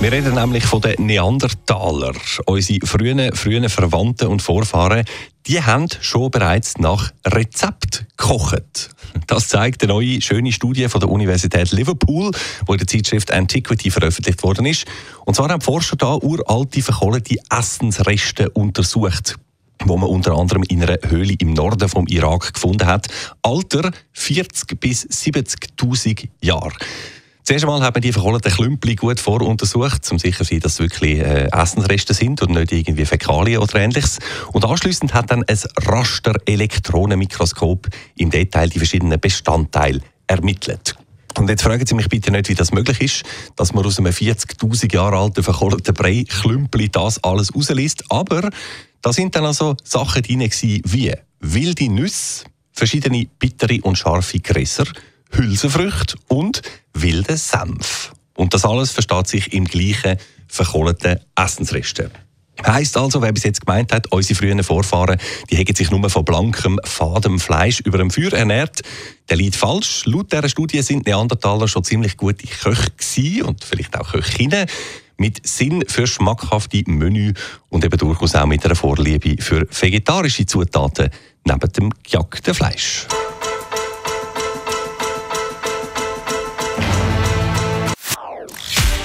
wir reden nämlich von den Neandertaler. Unsere frühen, frühen Verwandten und Vorfahren, die haben schon bereits nach Rezept gekocht. Das zeigt eine neue, schöne Studie von der Universität Liverpool, die in der Zeitschrift Antiquity veröffentlicht worden ist. Und zwar haben Forscher da uralte verkohlte Essensreste untersucht wo man unter anderem in einer Höhle im Norden vom Irak gefunden hat. Alter 40 bis 70.000 Jahre. Zuerst einmal haben wir die verkohlten Klümpel gut voruntersucht, um sicher zu sein, dass es wirklich äh, Essensreste sind und nicht irgendwie Fäkalien oder ähnliches. Und anschließend hat dann ein Raster-Elektronenmikroskop im Detail die verschiedenen Bestandteile ermittelt. Und jetzt fragen Sie mich bitte nicht, wie das möglich ist, dass man aus einem 40.000 Jahre alten verkohlten Brei-Klümpel das alles rausliest. Aber da sind dann also Sachen drin wie wilde Nüsse, verschiedene bittere und scharfe Gräser, Hülsenfrüchte und wilden Senf. Und das alles versteht sich im gleichen verkohlten Essensresten. Heißt also, wer bis jetzt gemeint hat, unsere frühen Vorfahren, die hätten sich nur von blankem, fadem Fleisch über dem Feuer ernährt, der liegt falsch. Laut dieser Studie sind Neandertaler schon ziemlich gute Köche gewesen und vielleicht auch Köchinnen mit Sinn für schmackhafte Menü und eben durchaus auch mit einer Vorliebe für vegetarische Zutaten neben dem gejagten Fleisch.